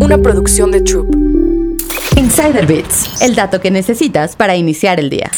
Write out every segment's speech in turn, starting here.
una producción de Troop. Insider Bits, el dato que necesitas para iniciar el día.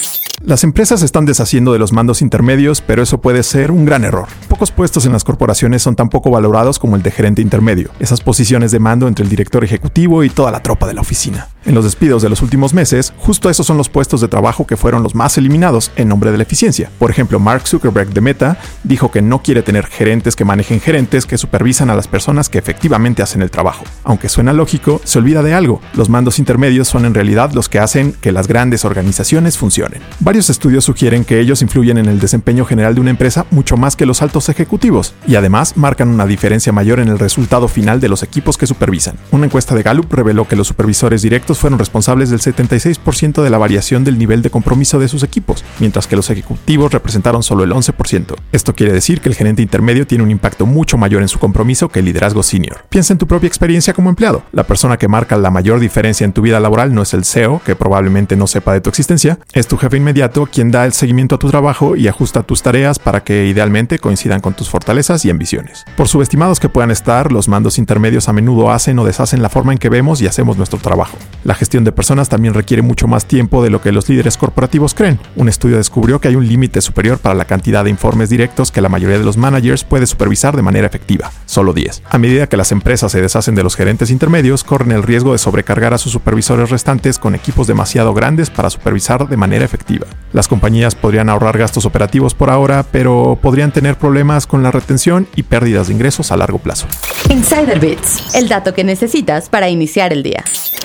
Las empresas están deshaciendo de los mandos intermedios, pero eso puede ser un gran error. Pocos puestos en las corporaciones son tan poco valorados como el de gerente intermedio, esas posiciones de mando entre el director ejecutivo y toda la tropa de la oficina. En los despidos de los últimos meses, justo esos son los puestos de trabajo que fueron los más eliminados en nombre de la eficiencia. Por ejemplo, Mark Zuckerberg de Meta dijo que no quiere tener gerentes que manejen gerentes que supervisan a las personas que efectivamente hacen el trabajo. Aunque suena lógico, se olvida de algo. Los mandos intermedios son en realidad los que hacen que las grandes organizaciones funcionen. Varios estudios sugieren que ellos influyen en el desempeño general de una empresa mucho más que los altos ejecutivos, y además marcan una diferencia mayor en el resultado final de los equipos que supervisan. Una encuesta de Gallup reveló que los supervisores directos fueron responsables del 76% de la variación del nivel de compromiso de sus equipos, mientras que los ejecutivos representaron solo el 11%. Esto quiere decir que el gerente intermedio tiene un impacto mucho mayor en su compromiso que el liderazgo senior. Piensa en tu propia experiencia como empleado. La persona que marca la mayor diferencia en tu vida laboral no es el CEO, que probablemente no sepa de tu existencia, es tu jefe inmediato quien da el seguimiento a tu trabajo y ajusta tus tareas para que idealmente coincidan con tus fortalezas y ambiciones. Por subestimados que puedan estar, los mandos intermedios a menudo hacen o deshacen la forma en que vemos y hacemos nuestro trabajo. La gestión de personas también requiere mucho más tiempo de lo que los líderes corporativos creen. Un estudio descubrió que hay un límite superior para la cantidad de informes directos que la mayoría de los managers puede supervisar de manera efectiva, solo 10. A medida que las empresas se deshacen de los gerentes intermedios, corren el riesgo de sobrecargar a sus supervisores restantes con equipos demasiado grandes para supervisar de manera efectiva. Las compañías podrían ahorrar gastos operativos por ahora, pero podrían tener problemas con la retención y pérdidas de ingresos a largo plazo. Insider Bits, el dato que necesitas para iniciar el día.